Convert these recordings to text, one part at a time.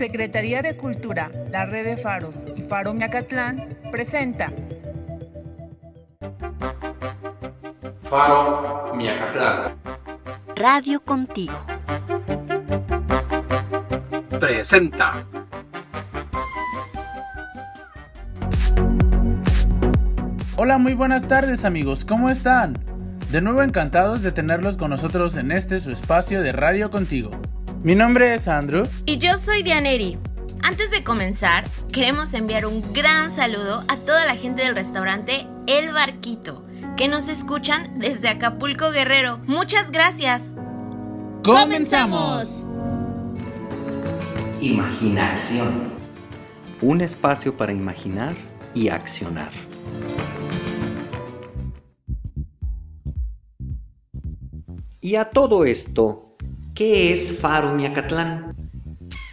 Secretaría de Cultura, la Red de Faros y Faro Miacatlán presenta Faro Miacatlán. Radio Contigo. Presenta. Hola, muy buenas tardes amigos, ¿cómo están? De nuevo encantados de tenerlos con nosotros en este su espacio de Radio Contigo. Mi nombre es Andrew. Y yo soy Dianeri. Antes de comenzar, queremos enviar un gran saludo a toda la gente del restaurante El Barquito, que nos escuchan desde Acapulco Guerrero. Muchas gracias. ¡Comenzamos! Imaginación. Un espacio para imaginar y accionar. Y a todo esto, ¿qué es Faro Miacatlán?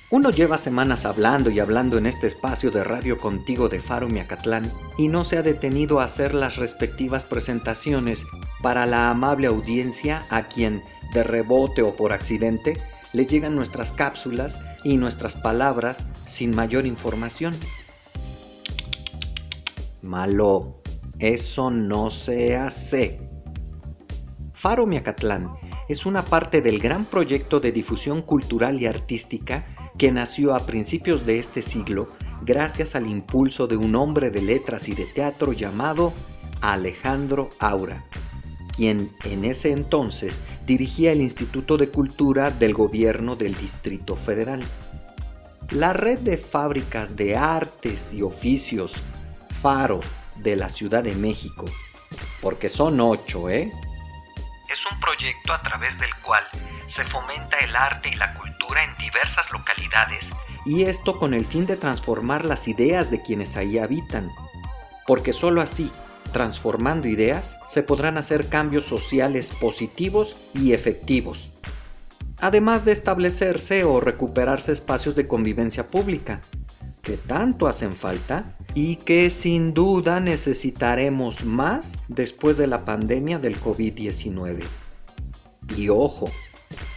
Uno lleva semanas hablando y hablando en este espacio de radio contigo de Faro Miacatlán y no se ha detenido a hacer las respectivas presentaciones para la amable audiencia a quien, de rebote o por accidente, le llegan nuestras cápsulas y nuestras palabras sin mayor información. Malo, eso no se hace. Faro Miacatlán es una parte del gran proyecto de difusión cultural y artística que nació a principios de este siglo gracias al impulso de un hombre de letras y de teatro llamado Alejandro Aura, quien en ese entonces dirigía el Instituto de Cultura del Gobierno del Distrito Federal. La red de fábricas de artes y oficios Faro de la Ciudad de México, porque son ocho, ¿eh? Es un proyecto a través del cual se fomenta el arte y la cultura en diversas localidades y esto con el fin de transformar las ideas de quienes ahí habitan. Porque sólo así, transformando ideas, se podrán hacer cambios sociales positivos y efectivos. Además de establecerse o recuperarse espacios de convivencia pública, que tanto hacen falta y que sin duda necesitaremos más después de la pandemia del COVID-19. Y ojo,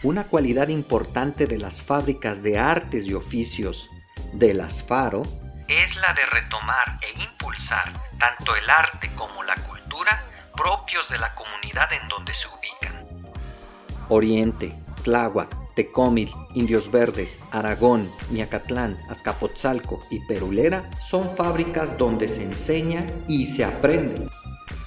una cualidad importante de las fábricas de artes y oficios de las Faro es la de retomar e impulsar tanto el arte como la cultura propios de la comunidad en donde se ubican. Oriente, Tláhuac, Tecómil, Indios Verdes, Aragón, Miacatlán, Azcapotzalco y Perulera son fábricas donde se enseña y se aprende.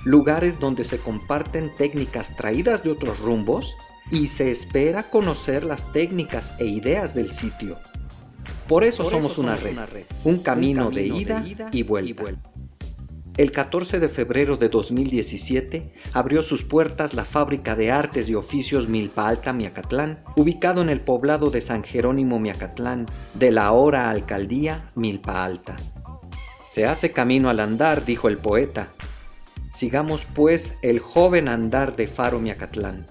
Lugares donde se comparten técnicas traídas de otros rumbos y se espera conocer las técnicas e ideas del sitio. Por eso, somos, una, red, un camino, de, ida Y vuelta. El 14 de febrero de 2017 abrió sus puertas la fábrica de artes y oficios Milpa Alta Miacatlán, ubicado en el poblado de San Jerónimo Miacatlán, de la ahora alcaldía Milpa Alta. Se hace camino al andar, dijo el poeta. Sigamos pues el joven andar de Faro Miacatlán,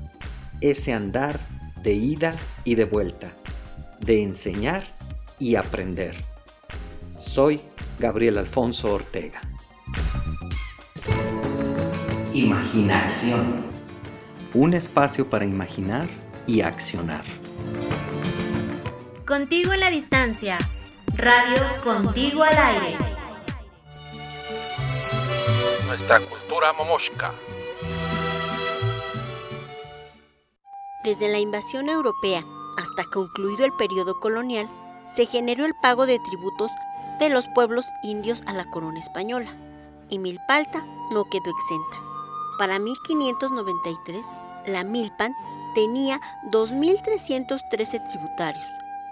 ese andar de ida y de vuelta, de enseñar y aprender. Soy Gabriel Alfonso Ortega. Imaginación. Un espacio para imaginar y accionar. Contigo en la distancia. Radio Contigo al aire. Nuestra cultura momoshka. Desde la invasión europea hasta concluido el periodo colonial, se generó el pago de tributos de los pueblos indios a la corona española, y Milpalta no quedó exenta. Para 1593, la Milpan tenía 2.313 tributarios,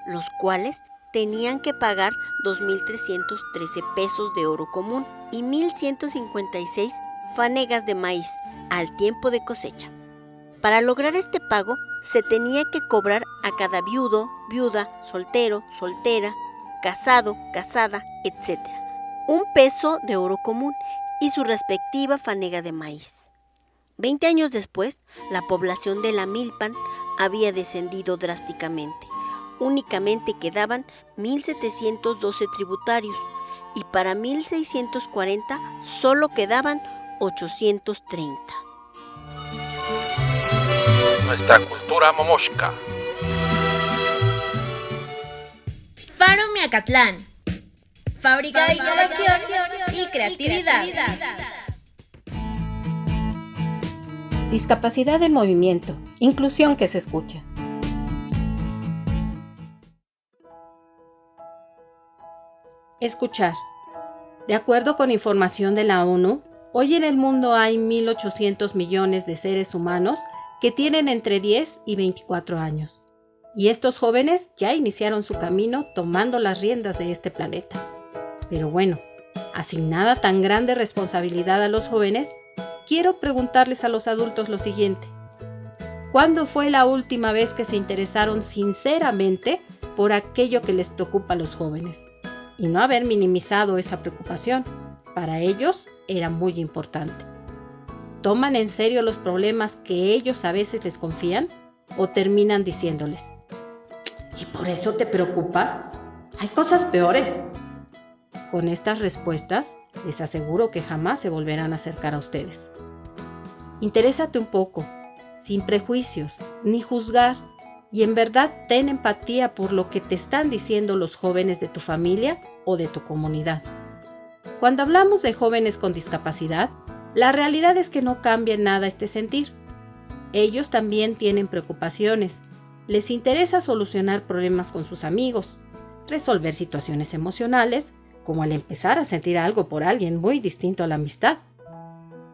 los cuales tenían que pagar 2.313 pesos de oro común y 1.156 fanegas de maíz al tiempo de cosecha. Para lograr este pago se tenía que cobrar a cada viudo, viuda, soltero, soltera, casado, casada, etc. un peso de oro común y su respectiva fanega de maíz. Veinte años después, la población de la Milpan había descendido drásticamente. Únicamente quedaban 1.712 tributarios y para 1640 solo quedaban 830. Nuestra cultura momoshka. Faro Miacatlán. Fábrica de innovación y creatividad. Discapacidad en movimiento. Inclusión que se escucha. Escuchar. De acuerdo con información de la ONU, hoy en el mundo hay 1.800 millones de seres humanos que tienen entre 10 y 24 años. Y estos jóvenes ya iniciaron su camino tomando las riendas de este planeta. Pero bueno, asignada tan grande responsabilidad a los jóvenes, quiero preguntarles a los adultos lo siguiente. ¿Cuándo fue la última vez que se interesaron sinceramente por aquello que les preocupa a los jóvenes? Y no haber minimizado esa preocupación. Para ellos era muy importante. ¿Toman en serio los problemas que ellos a veces les confían? ¿O terminan diciéndoles, ¿y por eso te preocupas? Hay cosas peores. Con estas respuestas, les aseguro que jamás se volverán a acercar a ustedes. Interésate un poco, sin prejuicios, ni juzgar, y en verdad ten empatía por lo que te están diciendo los jóvenes de tu familia o de tu comunidad. Cuando hablamos de jóvenes con discapacidad, la realidad es que no cambia nada este sentir. Ellos también tienen preocupaciones. Les interesa solucionar problemas con sus amigos, resolver situaciones emocionales, como el empezar a sentir algo por alguien muy distinto a la amistad,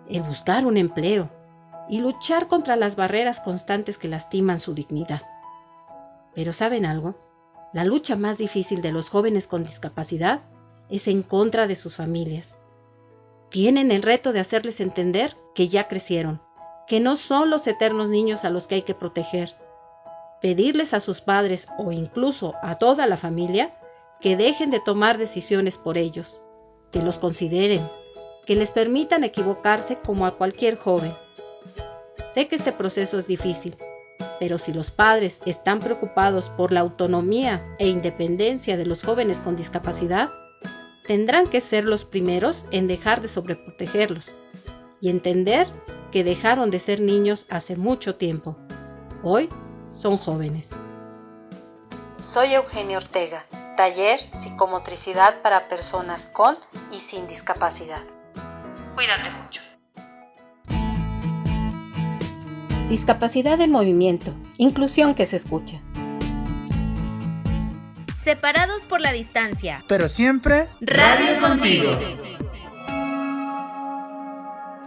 el buscar un empleo y luchar contra las barreras constantes que lastiman su dignidad. Pero ¿saben algo? La lucha más difícil de los jóvenes con discapacidad es en contra de sus familias tienen el reto de hacerles entender que ya crecieron, que no son los eternos niños a los que hay que proteger. Pedirles a sus padres o incluso a toda la familia que dejen de tomar decisiones por ellos, que los consideren, que les permitan equivocarse como a cualquier joven. Sé que este proceso es difícil, pero si los padres están preocupados por la autonomía e independencia de los jóvenes con discapacidad, tendrán que ser los primeros en dejar de sobreprotegerlos y entender que dejaron de ser niños hace mucho tiempo. Hoy son jóvenes. Soy Eugenio Ortega, taller psicomotricidad para personas con y sin discapacidad. Cuídate mucho. Discapacidad en movimiento, inclusión que se escucha separados por la distancia. Pero siempre Radio contigo.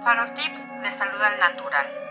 Faro Tips de Salud al Natural.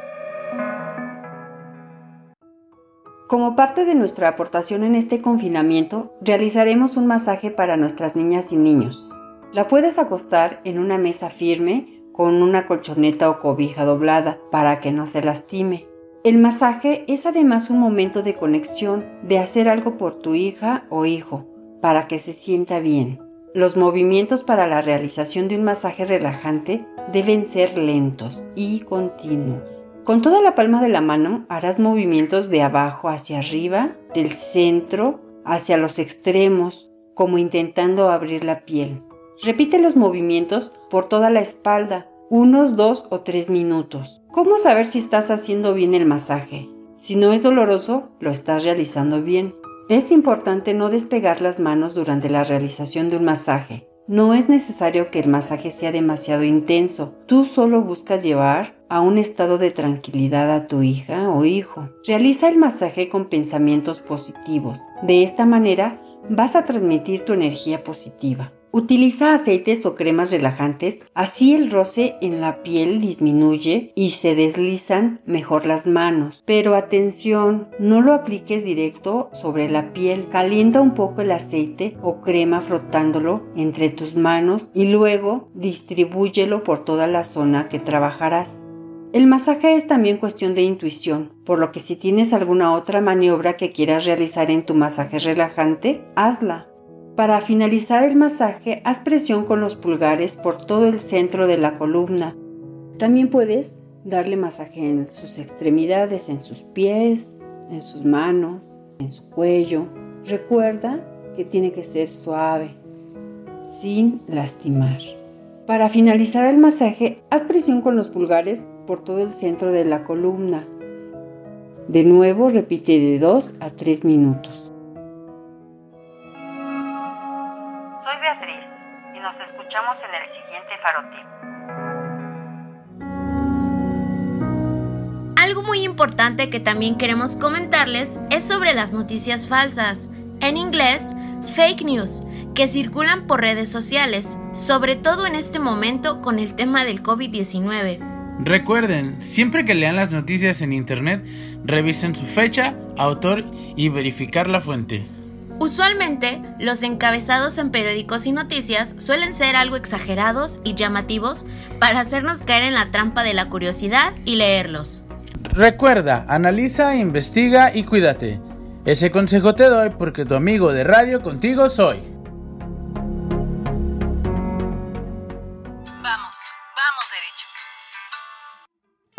Como parte de nuestra aportación en este confinamiento, realizaremos un masaje para nuestras niñas y niños. La puedes acostar en una mesa firme con una colchoneta o cobija doblada para que no se lastime. El masaje es además un momento de conexión, de hacer algo por tu hija o hijo, para que se sienta bien. Los movimientos para la realización de un masaje relajante deben ser lentos y continuos. Con toda la palma de la mano harás movimientos de abajo hacia arriba, del centro hacia los extremos, como intentando abrir la piel. Repite los movimientos por toda la espalda, unos dos o tres minutos. ¿Cómo saber si estás haciendo bien el masaje? Si no es doloroso, lo estás realizando bien. Es importante no despegar las manos durante la realización de un masaje. No es necesario que el masaje sea demasiado intenso. Tú solo buscas llevar a un estado de tranquilidad a tu hija o hijo. Realiza el masaje con pensamientos positivos. De esta manera vas a transmitir tu energía positiva. Utiliza aceites o cremas relajantes, así el roce en la piel disminuye y se deslizan mejor las manos. Pero atención, no lo apliques directo sobre la piel. Calienta un poco el aceite o crema frotándolo entre tus manos y luego distribúyelo por toda la zona que trabajarás. El masaje es también cuestión de intuición, por lo que si tienes alguna otra maniobra que quieras realizar en tu masaje relajante, hazla. Para finalizar el masaje, haz presión con los pulgares por todo el centro de la columna. También puedes darle masaje en sus extremidades, en sus pies, en sus manos, en su cuello. Recuerda que tiene que ser suave, sin lastimar. Para finalizar el masaje, haz presión con los pulgares por todo el centro de la columna. De nuevo repite de 2 a 3 minutos. Soy Beatriz y nos escuchamos en el siguiente Farotip. Algo muy importante que también queremos comentarles es sobre las noticias falsas, en inglés, fake news, que circulan por redes sociales, sobre todo en este momento con el tema del COVID-19. Recuerden, siempre que lean las noticias en Internet, revisen su fecha, autor y verificar la fuente. Usualmente, los encabezados en periódicos y noticias suelen ser algo exagerados y llamativos para hacernos caer en la trampa de la curiosidad y leerlos. Recuerda, analiza, investiga y cuídate. Ese consejo te doy porque tu amigo de radio contigo soy.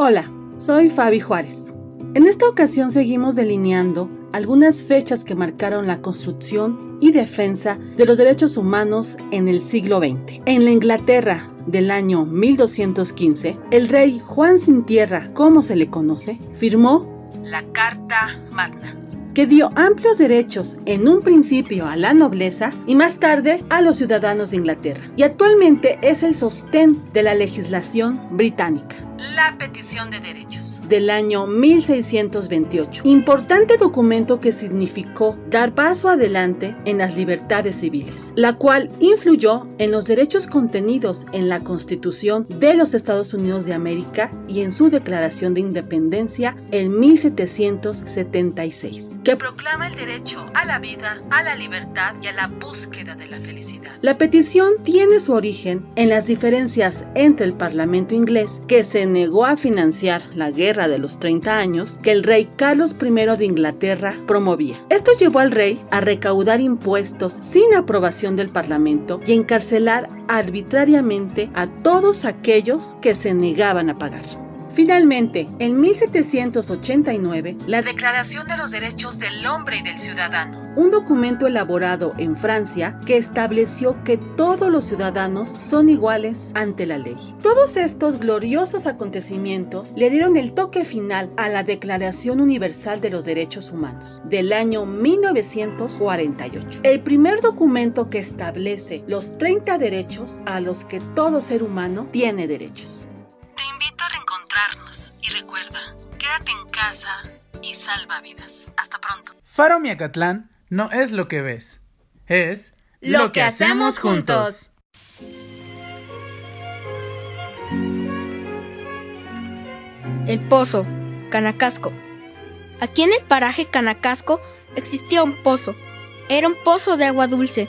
Hola, soy Fabi Juárez. En esta ocasión seguimos delineando algunas fechas que marcaron la construcción y defensa de los derechos humanos en el siglo XX. En la Inglaterra del año 1215, el rey Juan Sin Tierra, como se le conoce, firmó la Carta Magna que dio amplios derechos en un principio a la nobleza y más tarde a los ciudadanos de Inglaterra, y actualmente es el sostén de la legislación británica. La petición de derechos del año 1628, importante documento que significó dar paso adelante en las libertades civiles, la cual influyó en los derechos contenidos en la Constitución de los Estados Unidos de América y en su Declaración de Independencia en 1776, que proclama el derecho a la vida, a la libertad y a la búsqueda de la felicidad. La petición tiene su origen en las diferencias entre el Parlamento inglés, que se negó a financiar la guerra de los 30 años que el rey Carlos I de Inglaterra promovía. Esto llevó al rey a recaudar impuestos sin aprobación del Parlamento y encarcelar arbitrariamente a todos aquellos que se negaban a pagar. Finalmente, en 1789, la Declaración de los Derechos del Hombre y del Ciudadano, un documento elaborado en Francia que estableció que todos los ciudadanos son iguales ante la ley. Todos estos gloriosos acontecimientos le dieron el toque final a la Declaración Universal de los Derechos Humanos del año 1948, el primer documento que establece los 30 derechos a los que todo ser humano tiene derechos y recuerda, quédate en casa y salva vidas. Hasta pronto. Faro Miacatlán no es lo que ves, es lo, que, hacemos juntos. El Pozo, Canacasco. Aquí en el paraje Canacasco existía un pozo. Era un pozo de agua dulce.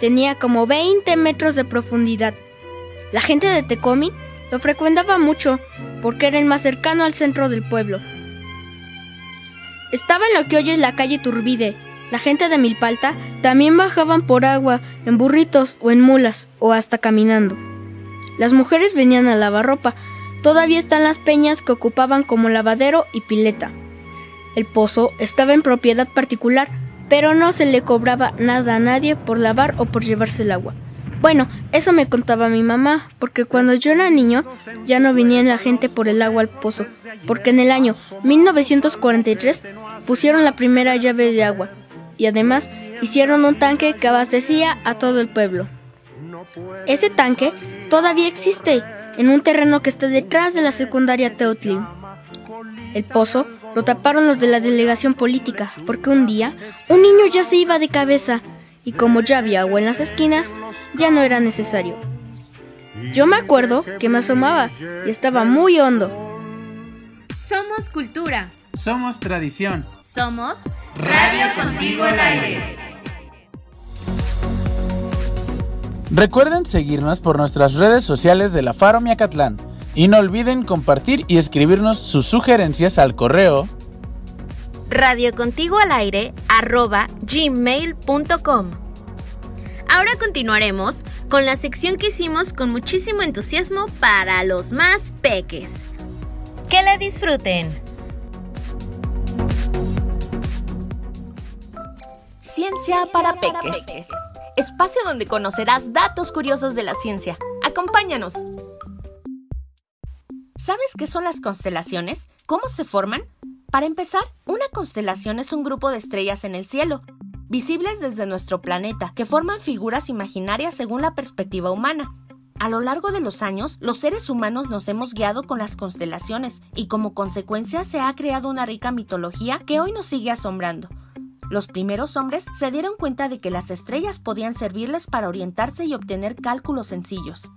Tenía como 20 metros de profundidad. La gente de Tecomi lo frecuentaba mucho porque era el más cercano al centro del pueblo. Estaba en lo que hoy es la calle Turbide. La gente de Milpalta también bajaban por agua en burritos o en mulas o hasta caminando. Las mujeres venían a lavar ropa. Todavía están las peñas que ocupaban como lavadero y pileta. El pozo estaba en propiedad particular, pero no se le cobraba nada a nadie por lavar o por llevarse el agua. Bueno, eso me contaba mi mamá, porque cuando yo era niño ya no venía la gente por el agua al pozo, porque en el año 1943 pusieron la primera llave de agua y además hicieron un tanque que abastecía a todo el pueblo. Ese tanque todavía existe en un terreno que está detrás de la secundaria Teutlin. El pozo lo taparon los de la delegación política, porque un día un niño ya se iba de cabeza y como ya había agua en las esquinas, ya no era necesario. Yo me acuerdo que me asomaba y estaba muy hondo. Somos cultura. Somos tradición. Somos Radio Contigo al Aire. Recuerden seguirnos por nuestras redes sociales de la Faro Miacatlán. Y no olviden compartir y escribirnos sus sugerencias al correo Radio Contigo al aire arroba gmail.com. Ahora continuaremos con la sección que hicimos con muchísimo entusiasmo para los más peques. Que la disfruten. Ciencia para peques. Espacio donde conocerás datos curiosos de la ciencia. Acompáñanos. ¿Sabes qué son las constelaciones? ¿Cómo se forman? Para empezar, una constelación es un grupo de estrellas en el cielo. visibles desde nuestro planeta, que forman figuras imaginarias según la perspectiva humana. A lo largo de los años, los seres humanos nos hemos guiado con las constelaciones y como consecuencia se ha creado una rica mitología que hoy nos sigue asombrando. Los primeros hombres se dieron cuenta de que las estrellas podían servirles para orientarse y obtener cálculos sencillos.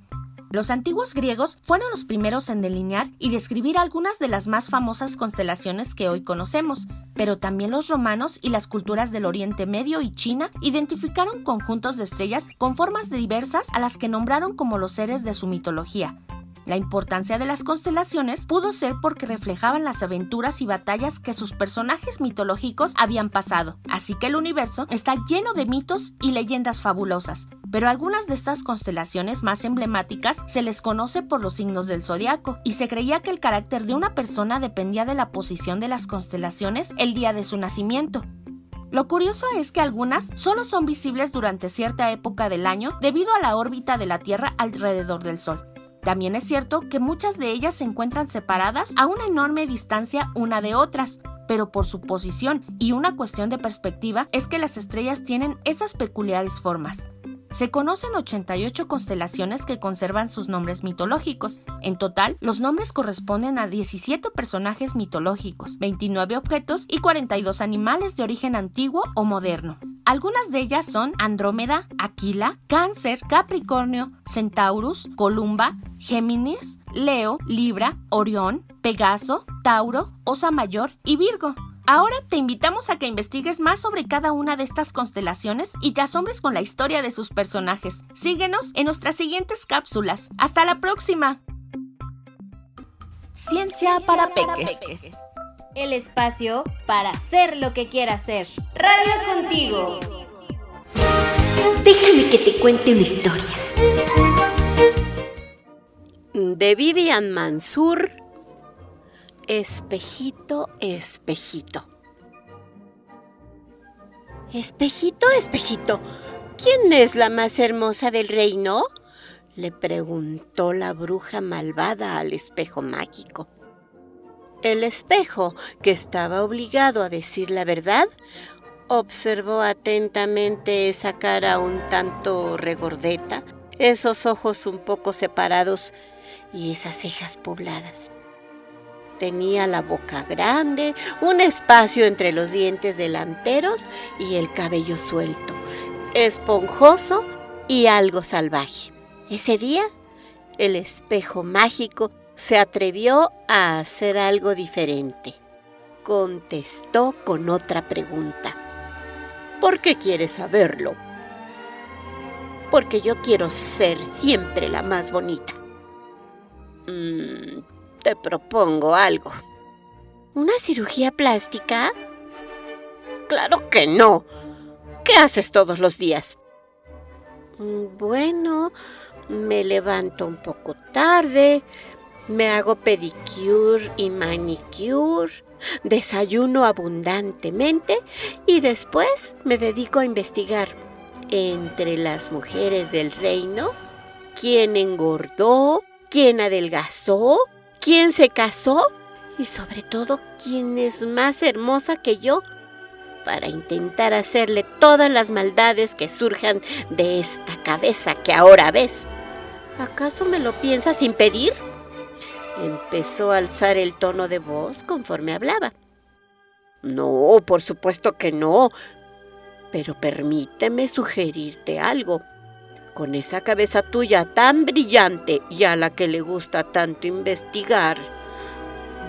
Los antiguos griegos fueron los primeros en delinear y describir algunas de las más famosas constelaciones que hoy conocemos, pero también los romanos y las culturas del Oriente Medio y China identificaron conjuntos de estrellas con formas diversas a las que nombraron como los seres de su mitología, la importancia de las constelaciones pudo ser porque reflejaban las aventuras y batallas que sus personajes mitológicos habían pasado, así que el universo está lleno de mitos y leyendas fabulosas, pero algunas de estas constelaciones más emblemáticas se les conoce por los signos del zodiaco, y se creía que el carácter de una persona dependía de la posición de las constelaciones el día de su nacimiento. Lo curioso es que algunas solo son visibles durante cierta época del año debido a la órbita de la Tierra alrededor del Sol. También es cierto que muchas de ellas se encuentran separadas a una enorme distancia una de otras, pero por su posición y una cuestión de perspectiva es que las estrellas tienen esas peculiares formas. Se conocen 88 constelaciones que conservan sus nombres mitológicos. En total, los nombres corresponden a 17 personajes mitológicos, 29 objetos y 42 animales de origen antiguo o moderno. Algunas de ellas son Andrómeda, Aquila, Cáncer, Capricornio, Centaurus, Columba, Géminis, Leo, Libra, Orión, Pegaso, Tauro, Osa Mayor y Virgo. Ahora te invitamos a que investigues más sobre cada una de estas constelaciones y te asombres con la historia de sus personajes. Síguenos en nuestras siguientes cápsulas. ¡Hasta la próxima! Ciencia, para, peques. El espacio para hacer lo que quiera hacer. Radio contigo. Déjame que te cuente una historia. De Vivian Mansur Espejito, espejito. Espejito, espejito, ¿quién es la más hermosa del reino? le preguntó la bruja malvada al espejo mágico. El espejo, que estaba obligado a decir la verdad, observó atentamente esa cara un tanto regordeta, esos ojos un poco separados y esas cejas pobladas. Tenía la boca grande, un espacio entre los dientes delanteros y el cabello suelto, esponjoso y algo salvaje. Ese día, el espejo mágico se atrevió a hacer algo diferente. Contestó con otra pregunta. ¿Por qué quieres saberlo? Porque yo quiero ser siempre la más bonita. Mm, te propongo algo. ¿Una cirugía plástica? Claro que no. ¿Qué haces todos los días? Mm, bueno, me levanto un poco tarde, me hago pedicure y manicure, desayuno abundantemente y después me dedico a investigar entre las mujeres del reino quién engordó, quién adelgazó, quién se casó y sobre todo quién es más hermosa que yo para intentar hacerle todas las maldades que surjan de esta cabeza que ahora ves. ¿Acaso me lo piensas impedir? Empezó a alzar el tono de voz conforme hablaba. No, por supuesto que no. Pero permíteme sugerirte algo con esa cabeza tuya tan brillante y a la que le gusta tanto investigar,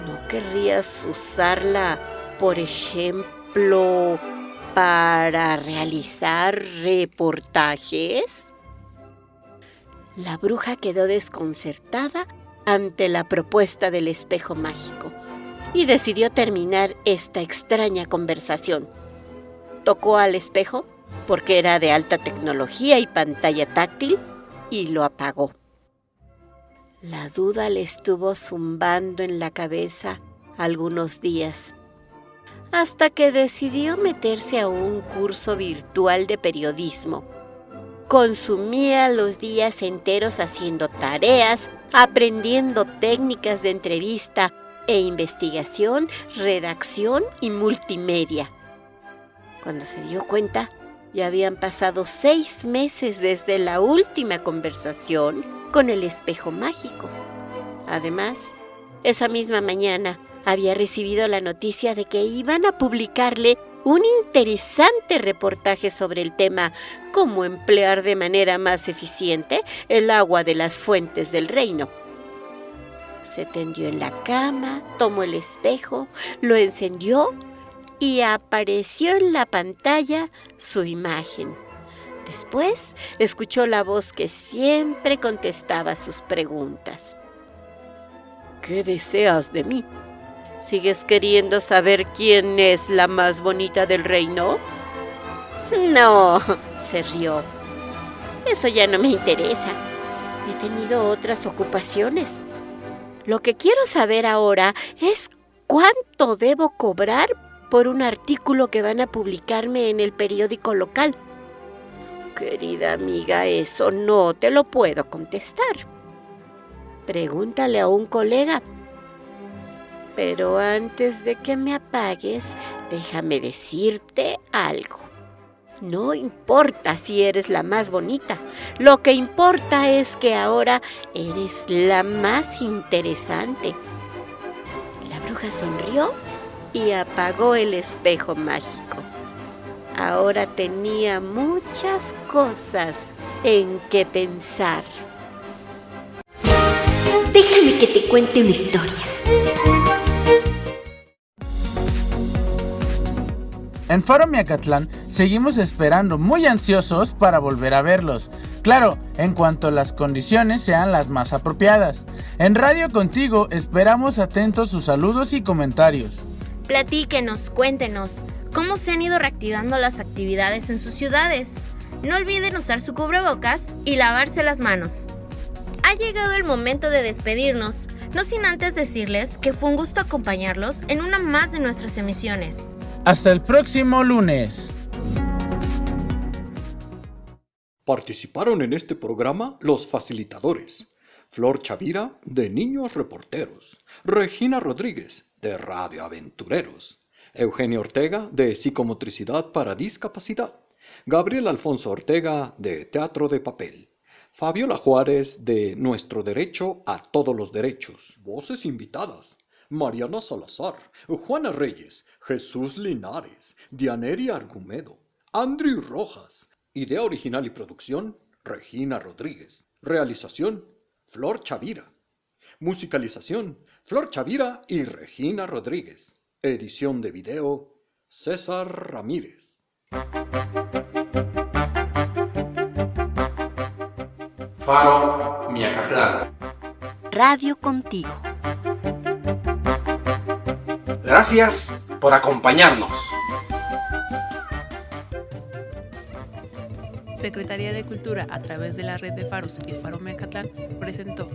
¿no querrías usarla, por ejemplo, para realizar reportajes? La bruja quedó desconcertada ante la propuesta del espejo mágico y decidió terminar esta extraña conversación. Tocó al espejo porque era de alta tecnología y pantalla táctil, y lo apagó. La duda le estuvo zumbando en la cabeza algunos días, hasta que decidió meterse a un curso virtual de periodismo. Consumía los días enteros haciendo tareas, aprendiendo técnicas de entrevista e investigación, redacción y multimedia Cuando se dio cuenta, ya habían pasado seis meses desde la última conversación con el espejo mágico. Además, esa misma mañana había recibido la noticia de que iban a publicarle un interesante reportaje sobre el tema cómo emplear de manera más eficiente el agua de las fuentes del reino. Se tendió en la cama, tomó el espejo, lo encendió y apareció en la pantalla su imagen. Después escuchó la voz que siempre contestaba sus preguntas. ¿Qué deseas de mí? ¿Sigues queriendo saber quién es la más bonita del reino? No, se rió. Eso ya no me interesa. He tenido otras ocupaciones. Lo que quiero saber ahora es cuánto debo cobrar por un artículo que van a publicarme en el periódico local. Querida amiga, eso no te lo puedo contestar. Pregúntale a un colega. Pero antes de que me apagues, déjame decirte algo. No importa si eres la más bonita, lo que importa es que ahora eres la más interesante. La bruja sonrió y apagó el espejo mágico. Ahora tenía muchas cosas en que pensar. Déjame que te cuente una historia. En Faro Miacatlán seguimos esperando muy ansiosos para volver a verlos. Claro, en cuanto las condiciones sean las más apropiadas. En Radio Contigo esperamos atentos sus saludos y comentarios. Platíquenos, cuéntenos, ¿cómo se han ido reactivando las actividades en sus ciudades? No olviden usar su cubrebocas y lavarse las manos. Ha llegado el momento de despedirnos, no sin antes decirles que fue un gusto acompañarlos en una más de nuestras emisiones. Hasta el próximo lunes. Participaron en este programa los facilitadores. Flor Chavira, de Niños Reporteros. Regina Rodríguez, de Radio Aventureros. Eugenio Ortega, de Psicomotricidad para Discapacidad. Gabriel Alfonso Ortega, de Teatro de Papel. Fabiola Juárez, de Nuestro Derecho a Todos los Derechos. Voces invitadas. Mariana Salazar, Juana Reyes, Jesús Linares, Dianeri Argumedo, Andrew Rojas. Idea original y producción, Regina Rodríguez. Realización, Flor Chavira. Musicalización, Flor Chavira y Regina Rodríguez. Edición de video, César Ramírez. Faro Miacatlán. Radio contigo. Gracias por acompañarnos. Secretaría de Cultura, a través de la red de faros y Faro Mecatlán, presentó